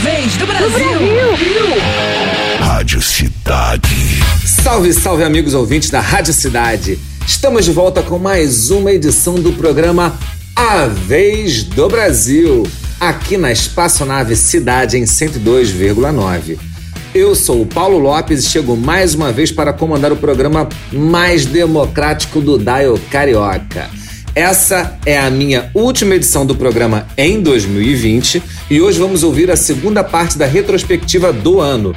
vez do Brasil. Brasil. Rádio Cidade. Salve, salve, amigos ouvintes da Rádio Cidade. Estamos de volta com mais uma edição do programa A Vez do Brasil, aqui na Espaçonave Cidade em 102,9. Eu sou o Paulo Lopes e chego mais uma vez para comandar o programa mais democrático do Dial Carioca. Essa é a minha última edição do programa em 2020 e hoje vamos ouvir a segunda parte da retrospectiva do ano.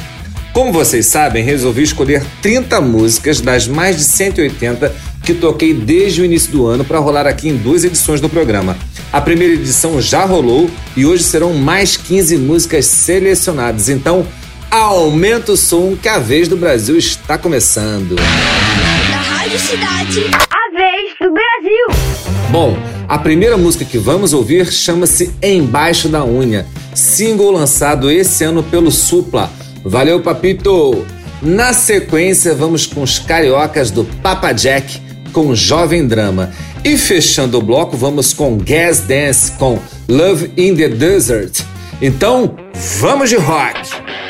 Como vocês sabem, resolvi escolher 30 músicas das mais de 180 que toquei desde o início do ano para rolar aqui em duas edições do programa. A primeira edição já rolou e hoje serão mais 15 músicas selecionadas. Então, aumenta o som que a vez do Brasil está começando. Na Rádio Cidade, a vez do Brasil. Bom, a primeira música que vamos ouvir chama-se Embaixo da Unha, single lançado esse ano pelo Supla. Valeu, papito! Na sequência, vamos com os cariocas do Papa Jack com Jovem Drama. E fechando o bloco, vamos com Gas Dance com Love in the Desert. Então, vamos de rock!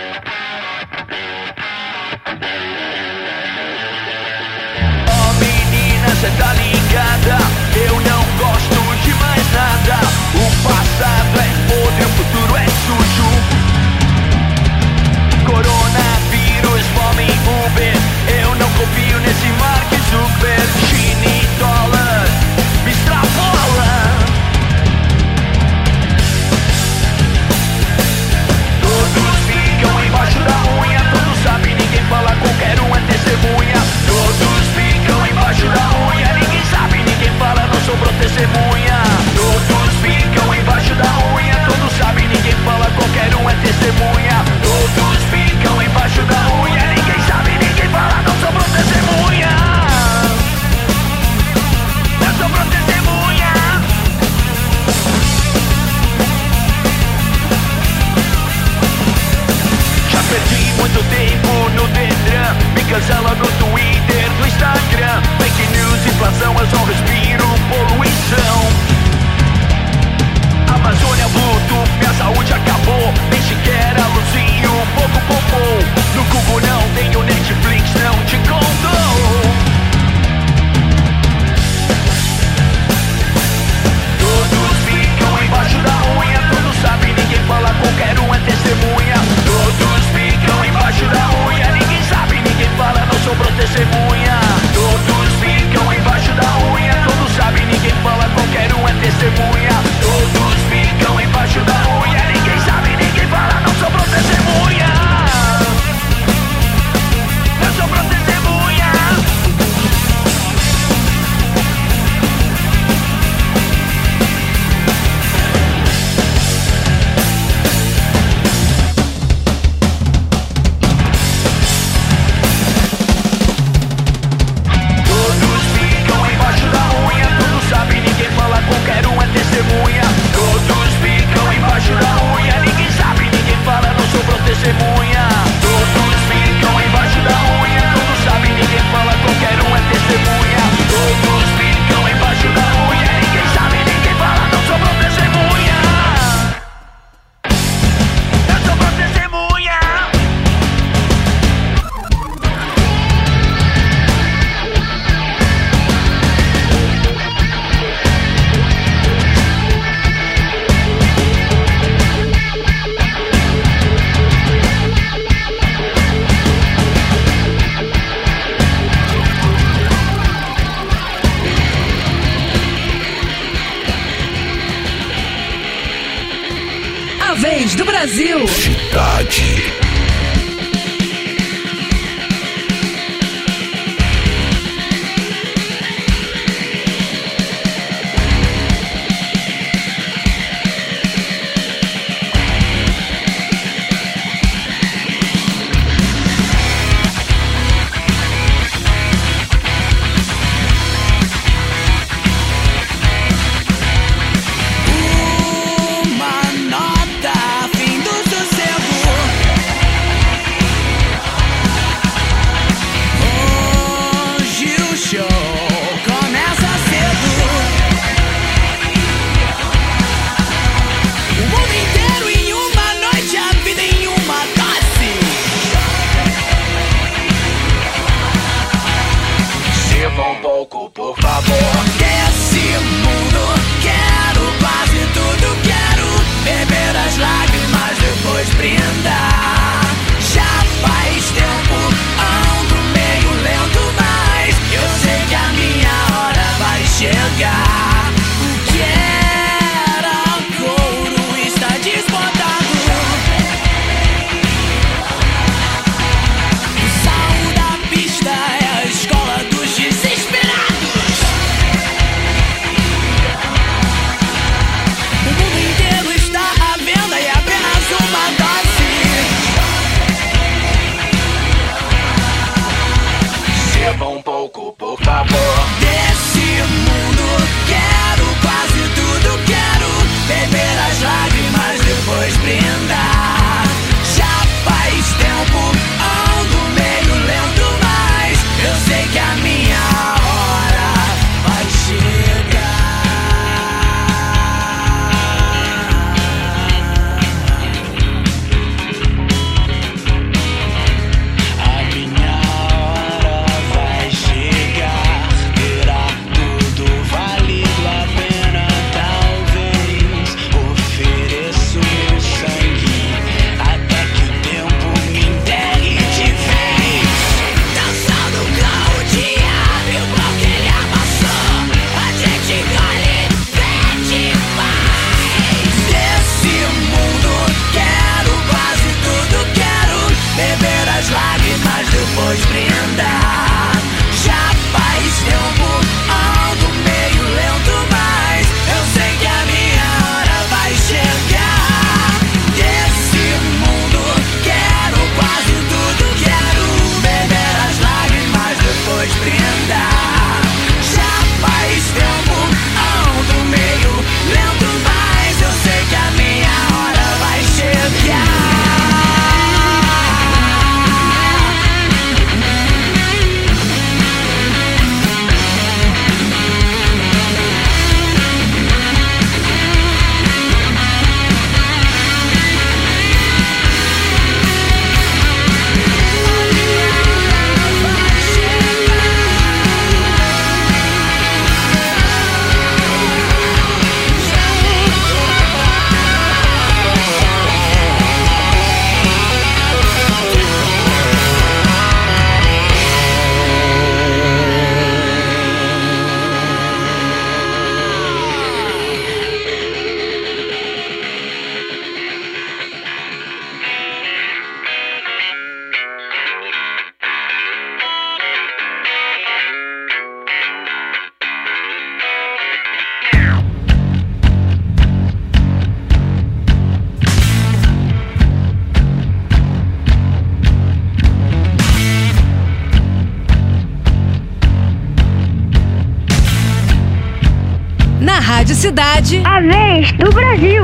Cidade. A vez do Brasil.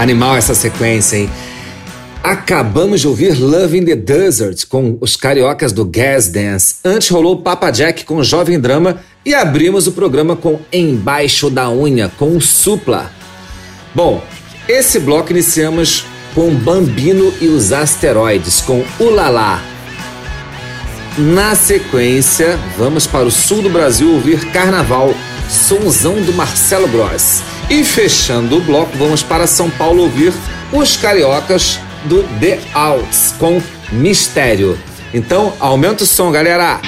Animal essa sequência, hein? Acabamos de ouvir Love in the Desert com os cariocas do Gas Dance. Antes rolou Papa Jack com Jovem Drama e abrimos o programa com Embaixo da Unha com Supla. Bom, esse bloco iniciamos com Bambino e os Asteroides com Ulala. Na sequência, vamos para o sul do Brasil ouvir Carnaval, sonzão do Marcelo Gross. E fechando o bloco, vamos para São Paulo ouvir os cariocas do The Outs com Mistério. Então, aumenta o som, galera!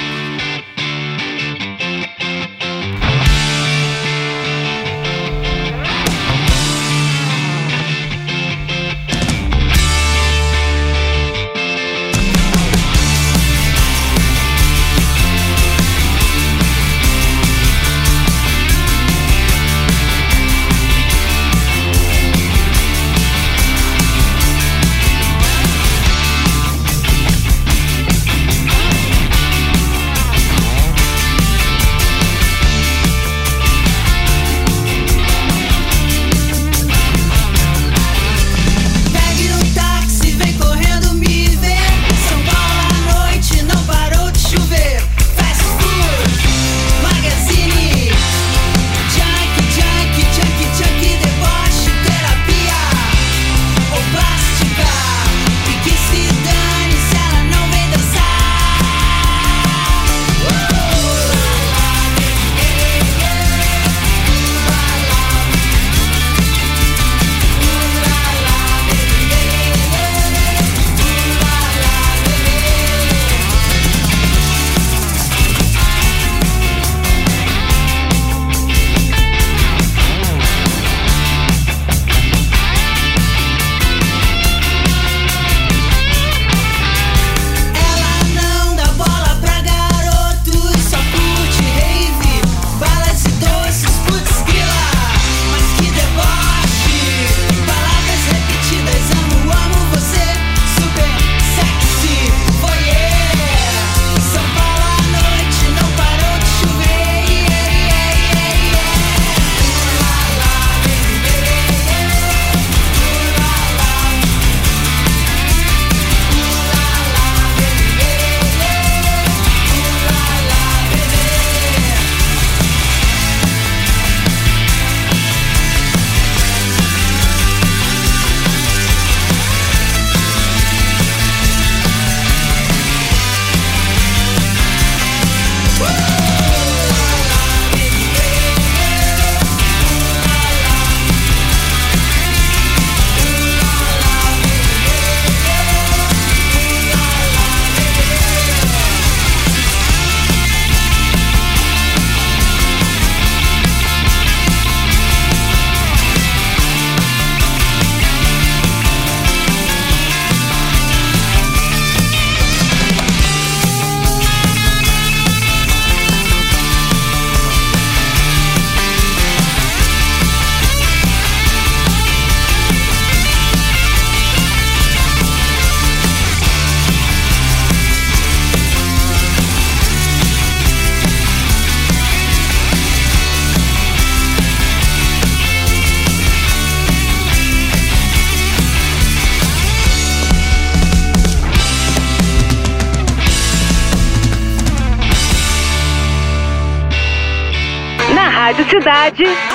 Rádio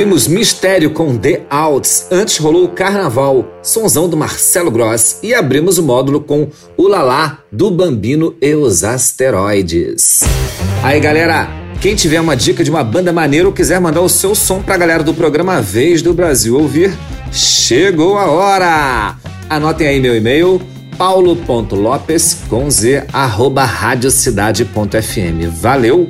Ouvimos Mistério com The Outs, antes rolou o Carnaval, sonzão do Marcelo Gross, e abrimos o módulo com O Lalá, do Bambino e os Asteroides. Aí galera, quem tiver uma dica de uma banda maneira ou quiser mandar o seu som pra galera do programa Vez do Brasil ouvir, chegou a hora! Anotem aí meu e-mail, paulo.lopes com z, arroba radiocidade.fm. Valeu!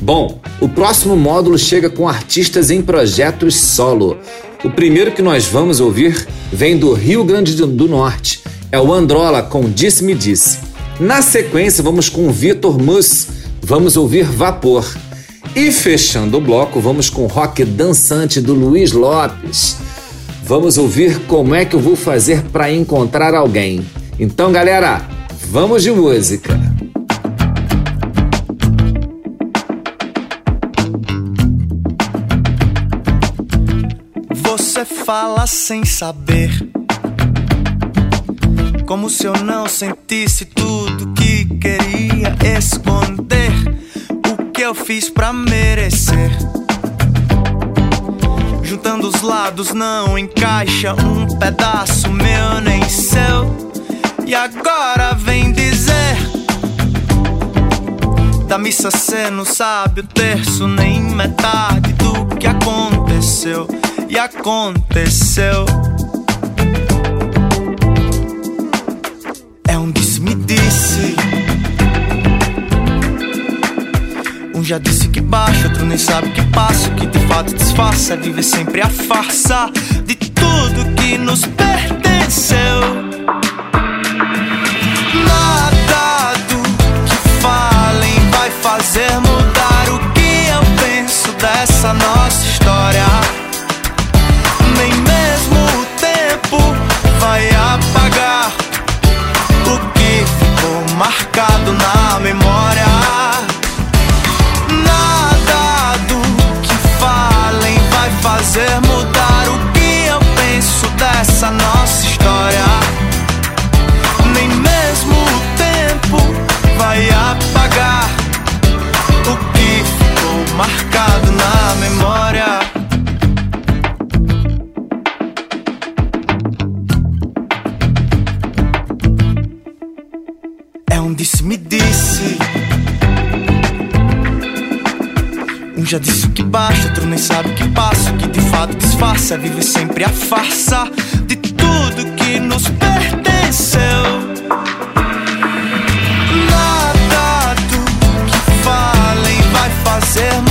Bom, o próximo módulo chega com artistas em projetos solo. O primeiro que nós vamos ouvir vem do Rio Grande do Norte. É o Androla com Disse Me Disse. Na sequência, vamos com Vitor Mus. Vamos ouvir Vapor. E fechando o bloco, vamos com o rock dançante do Luiz Lopes. Vamos ouvir como é que eu vou fazer para encontrar alguém. Então, galera, vamos de música. Fala sem saber. Como se eu não sentisse tudo que queria esconder. O que eu fiz pra merecer. Juntando os lados não encaixa um pedaço meu nem seu. E agora vem dizer. Da missa cê não sabe o terço, nem metade do que aconteceu. E aconteceu. É um disse-me-disse. Um já disse que baixa, outro nem sabe que passa. Que de fato disfarça é viver sempre a farsa de tudo que nos pertenceu. Nada do que falem vai fazer mudar o que eu penso dessa nossa história. Marcado na É um disse-me-disse. Um já disse o que baixa, outro nem sabe o que passa. O que de fato disfarça é viver sempre a farsa de tudo que nos pertenceu. Nada do que falem vai fazer mudar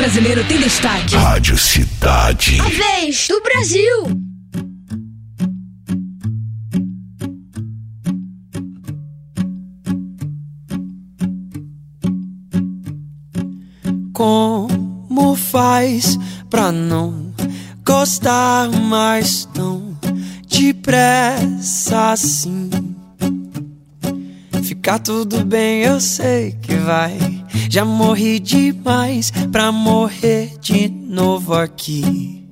brasileiro tem destaque. Rádio Cidade. A vez do Brasil. Como faz pra não gostar mais tão depressa assim? Ficar tudo bem, eu sei que vai. Já morri demais pra morrer de novo aqui.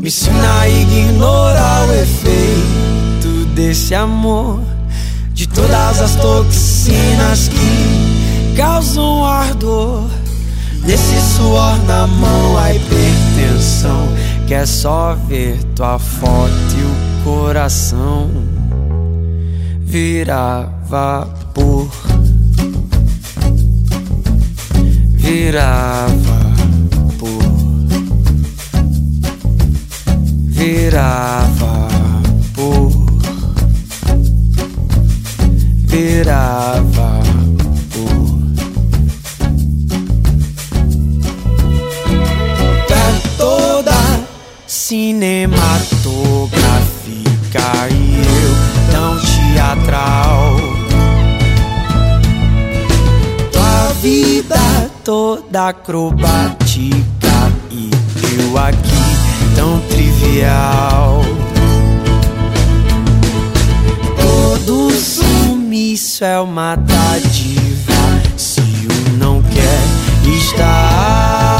Me ensina a ignorar o efeito desse amor, de todas as toxinas que causam ardor. Desse suor na mão, a hipertensão, que é só ver tua foto e o coração virar vapor. virava por virava por virava por pra toda cinematográfica e eu tão teatral toda acrobática e eu aqui tão trivial. Todo sumiço é uma dádiva se o não quer estar.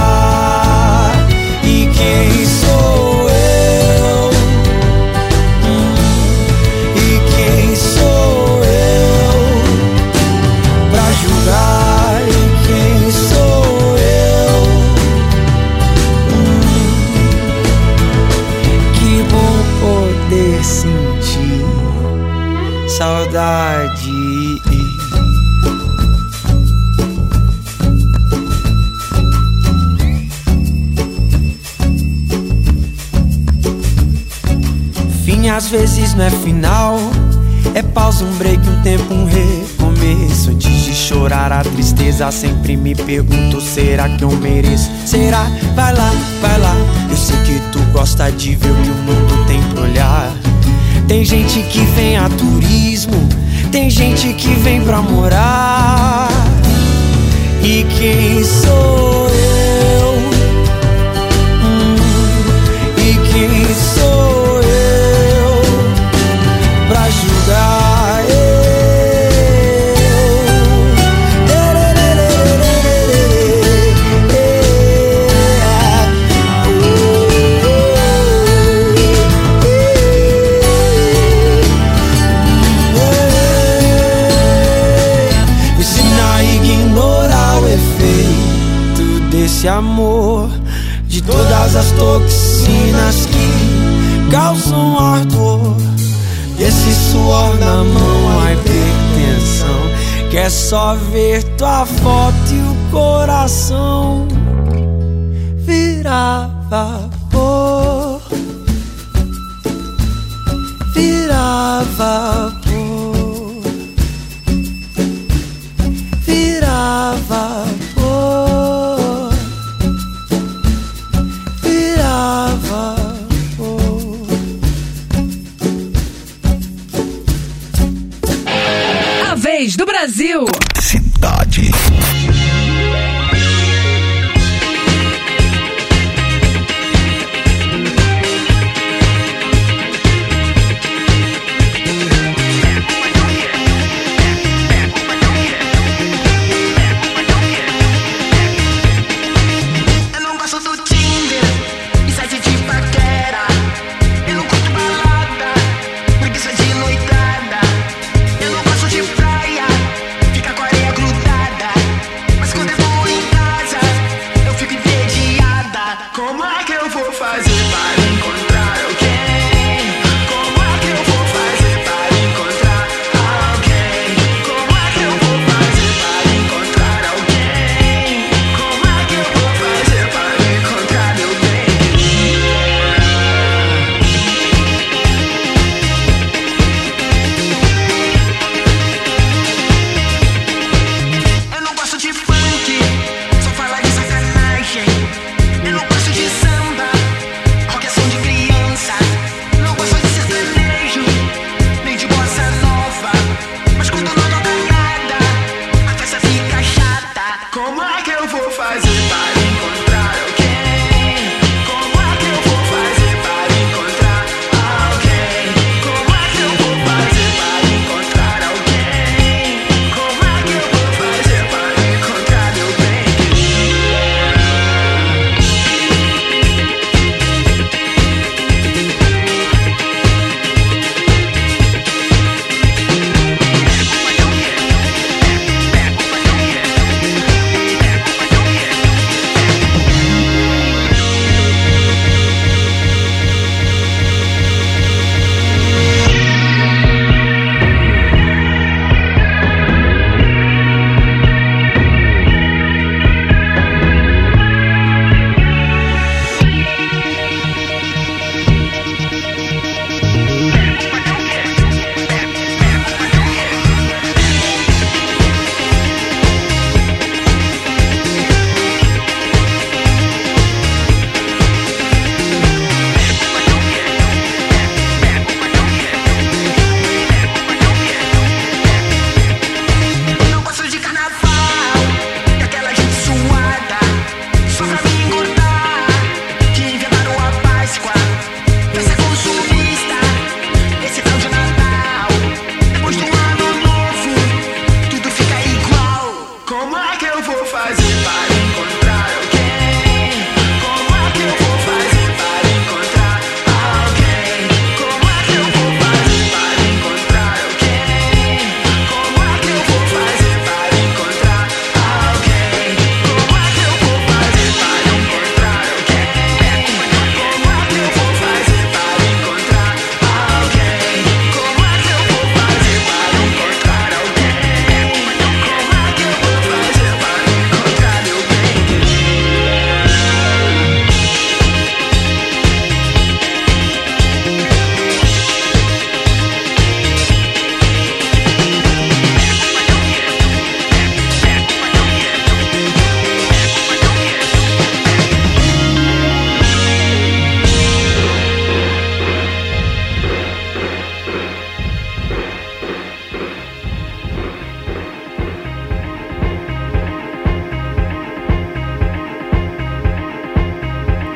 E quem às vezes não é final. É pausa, um break, um tempo, um recomeço. Antes de chorar a tristeza, sempre me pergunto: será que eu mereço? Será? Vai lá, vai lá. Eu sei que tu gosta de ver o que o mundo tem pra olhar. Tem gente que vem a turismo, tem gente que vem pra morar. E quem sou desse amor De todas as toxinas que causam ardor. Desse suor na mão, a hipertensão Quer só ver tua foto e o coração Virar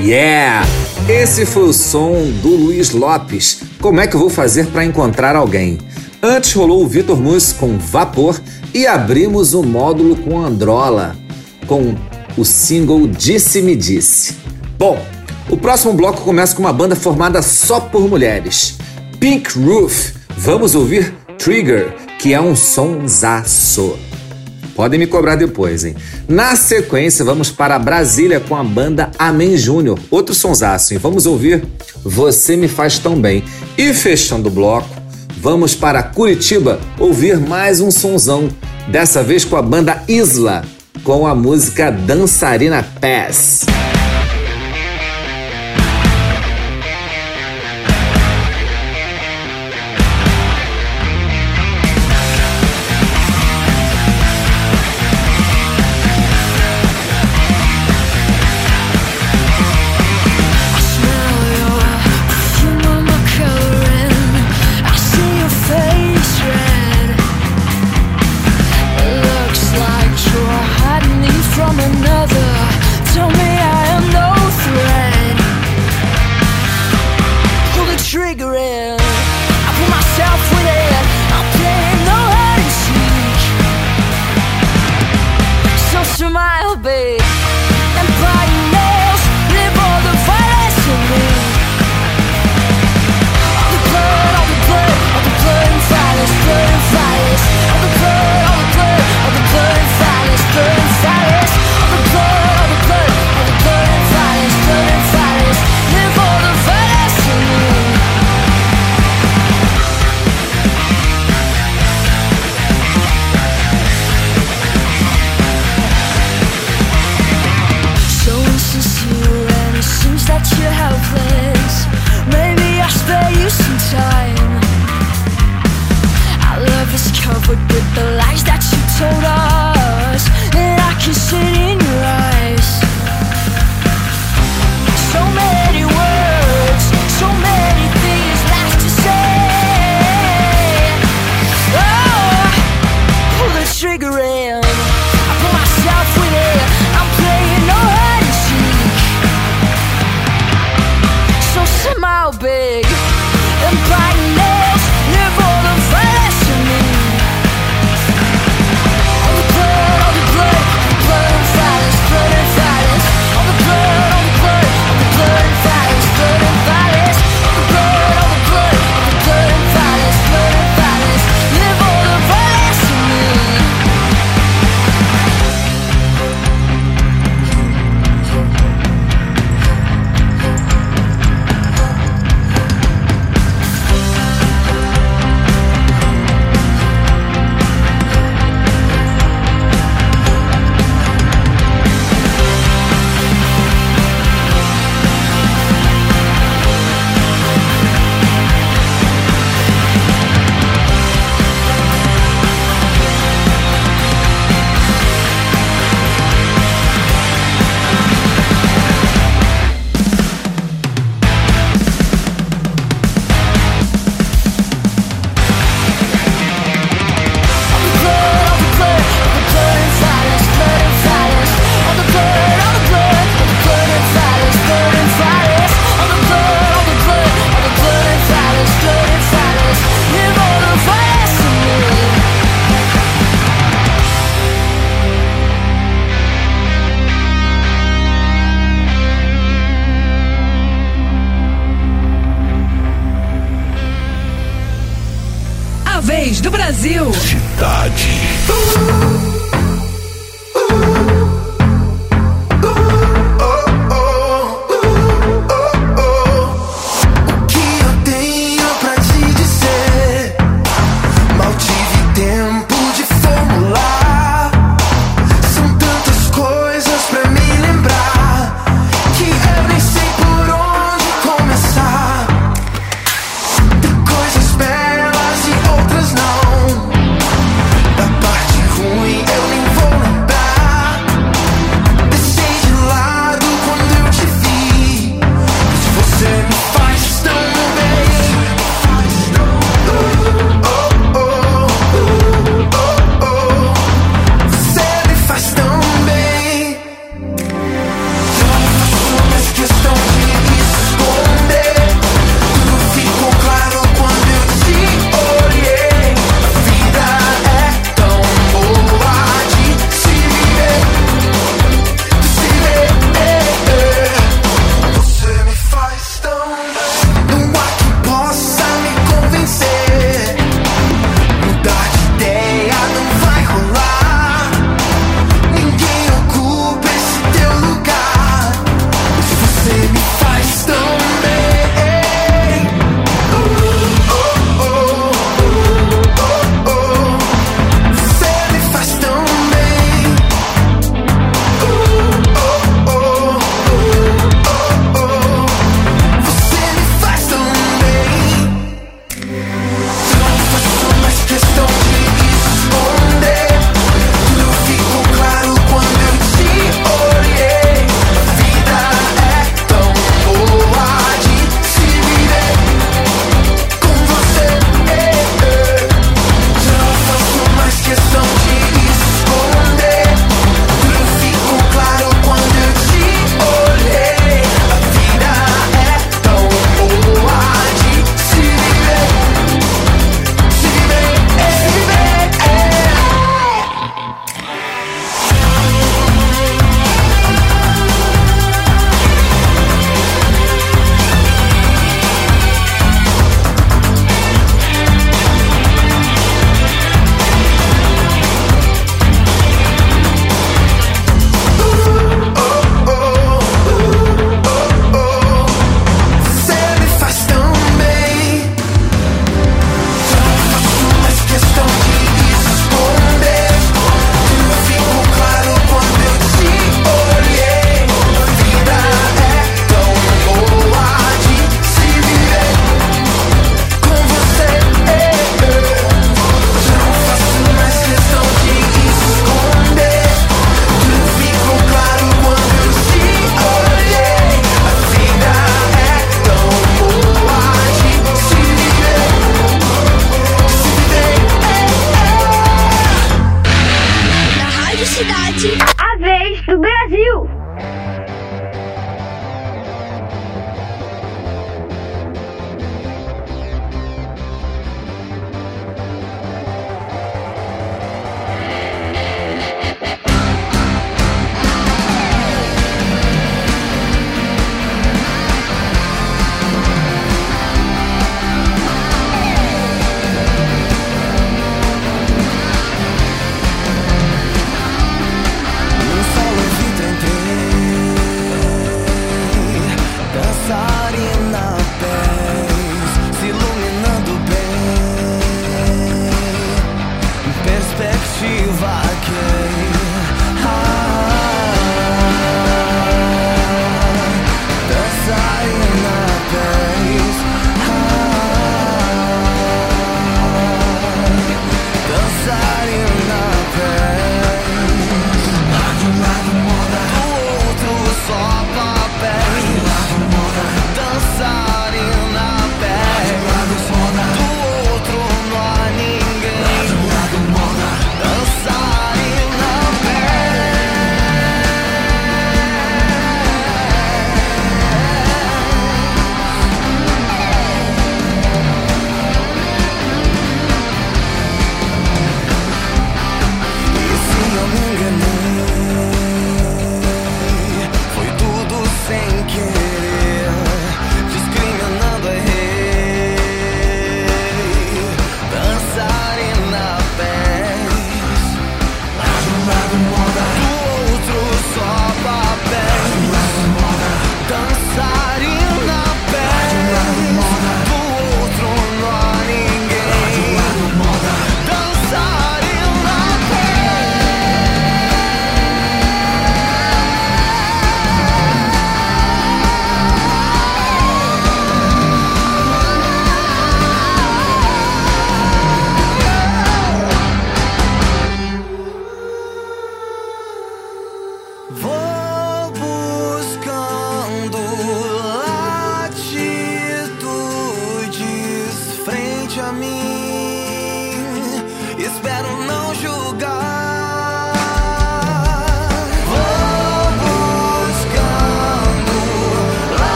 Yeah! Esse foi o som do Luiz Lopes. Como é que eu vou fazer para encontrar alguém? Antes rolou o Vitor Mus com Vapor e abrimos o módulo com Androla, com o single Disse Me Disse. Bom, o próximo bloco começa com uma banda formada só por mulheres. Pink Roof. Vamos ouvir Trigger, que é um som zaço. Podem me cobrar depois, hein? Na sequência, vamos para Brasília com a banda Amém Júnior, outro sonsaço, hein? Vamos ouvir Você Me Faz Tão Bem. E fechando o bloco, vamos para Curitiba ouvir mais um sonzão, dessa vez com a banda Isla, com a música Dançarina Pass.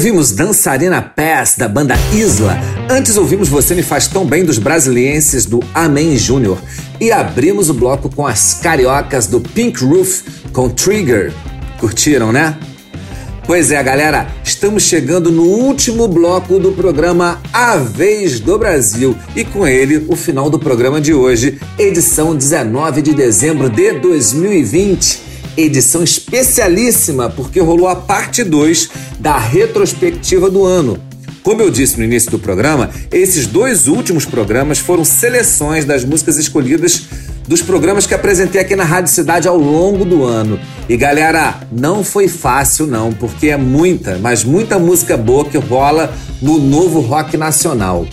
Ouvimos Dançarina Pass da banda Isla. Antes ouvimos Você Me Faz Tão Bem dos brasilienses do Amém Júnior. E abrimos o bloco com as cariocas do Pink Roof com Trigger. Curtiram, né? Pois é, galera, estamos chegando no último bloco do programa A Vez do Brasil e com ele o final do programa de hoje, edição 19 de dezembro de 2020. Edição especialíssima porque rolou a parte 2 da retrospectiva do ano. Como eu disse no início do programa, esses dois últimos programas foram seleções das músicas escolhidas dos programas que apresentei aqui na Rádio Cidade ao longo do ano. E galera, não foi fácil não, porque é muita, mas muita música boa que rola no novo rock nacional.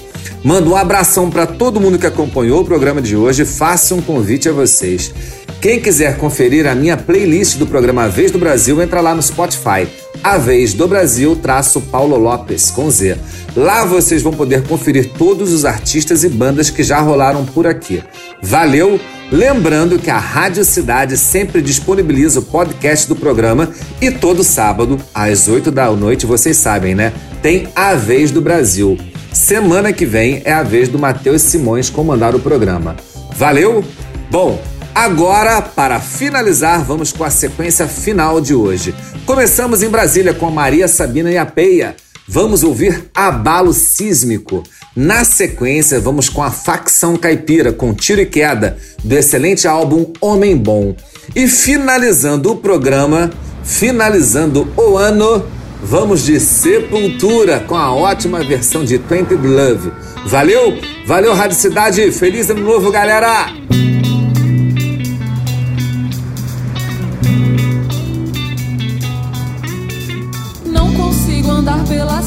Mando um abração para todo mundo que acompanhou o programa de hoje faço um convite a vocês. Quem quiser conferir a minha playlist do programa Vez do Brasil, entra lá no Spotify. A Vez do Brasil, traço Paulo Lopes, com Z. Lá vocês vão poder conferir todos os artistas e bandas que já rolaram por aqui. Valeu! Lembrando que a Rádio Cidade sempre disponibiliza o podcast do programa e todo sábado, às 8 da noite, vocês sabem, né? Tem A Vez do Brasil. Semana que vem é a vez do Matheus Simões comandar o programa. Valeu? Bom, agora, para finalizar, vamos com a sequência final de hoje. Começamos em Brasília com a Maria Sabina e a Peia. Vamos ouvir Abalo Sísmico. Na sequência, vamos com a Facção Caipira, com Tiro e Queda, do excelente álbum Homem Bom. E finalizando o programa, finalizando o ano, vamos de Sepultura, com a ótima versão de Twenty Love. Valeu? Valeu, Rádio Cidade. Feliz ano novo, galera!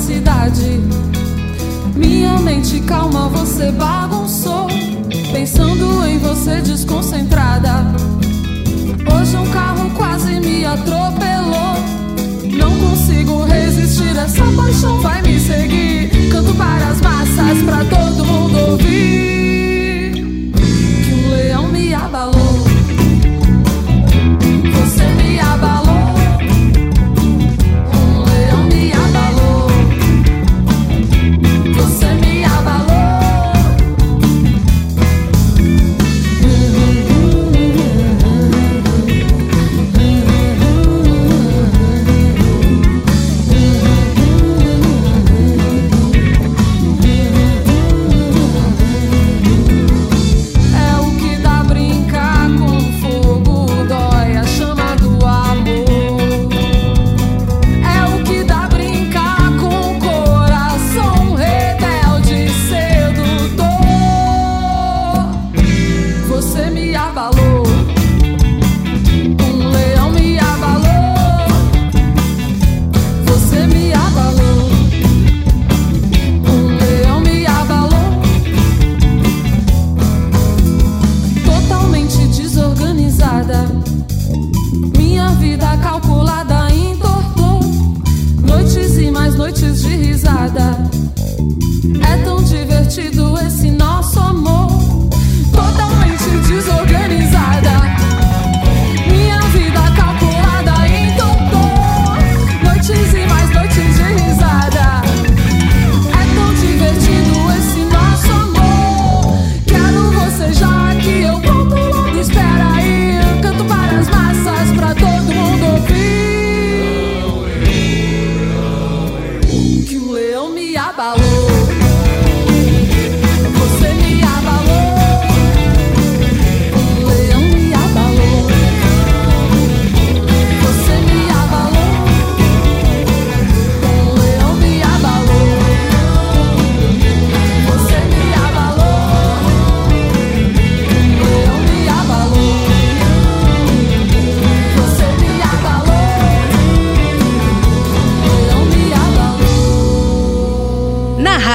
Cidade. Minha mente calma, você bagunçou. Pensando em você desconcentrada. Hoje um carro quase me atropelou. Não consigo resistir, essa paixão vai me seguir. Canto para as massas, pra todo mundo ouvir. Que um leão me abalou.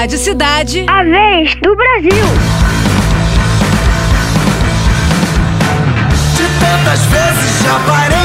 Rádio Cidade. A vez do Brasil. De tantas vezes já parei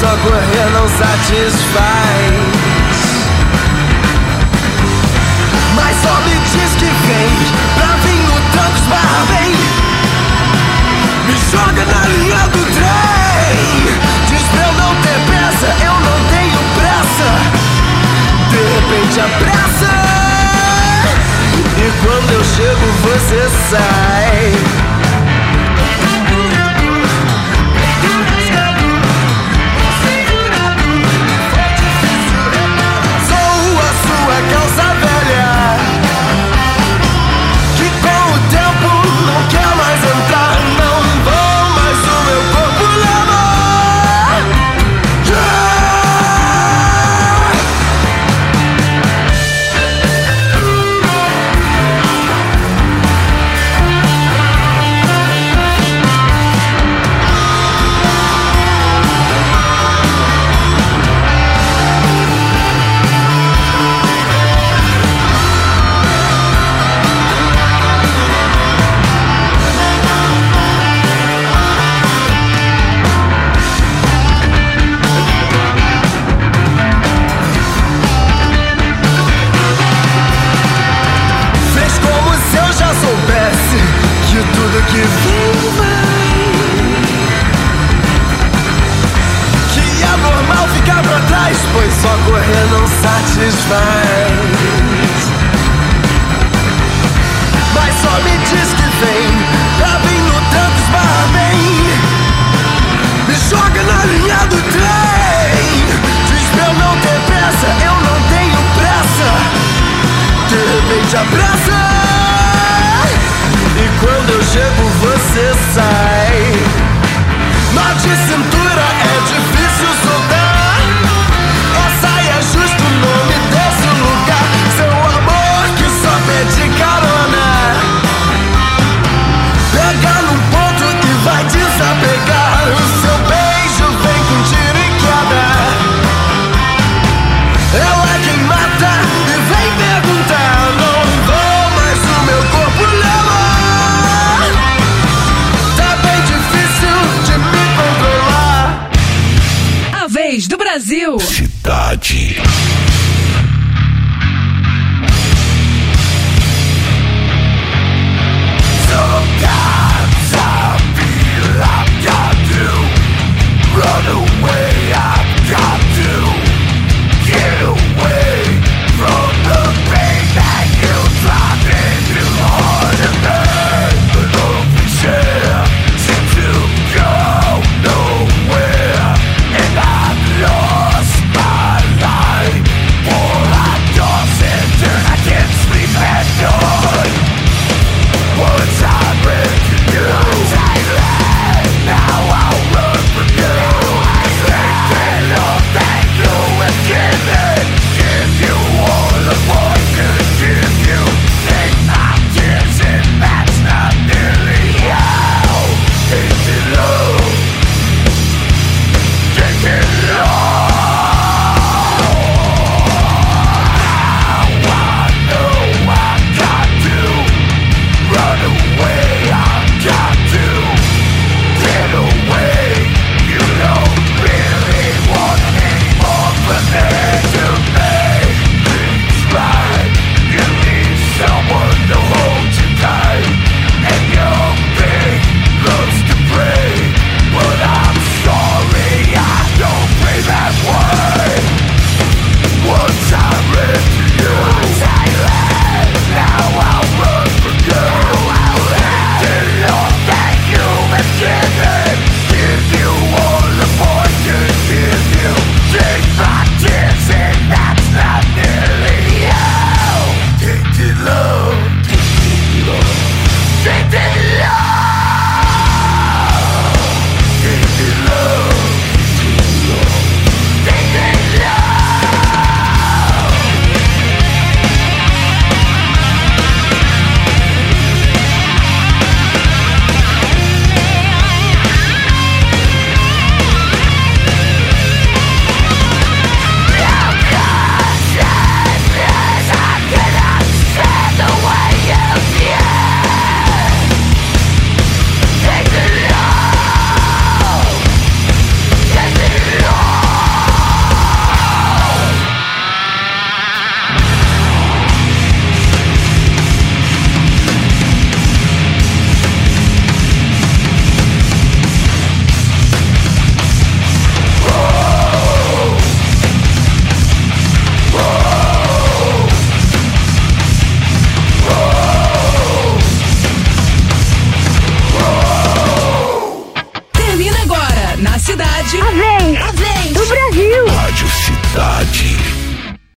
só correr não satisfaz. Mas só me diz que vem, pra vir no tranco esbarra bem. Me joga na linha do trem. Diz pra eu não ter pressa, eu não tenho pressa. De repente a pressa quando eu chego você sai.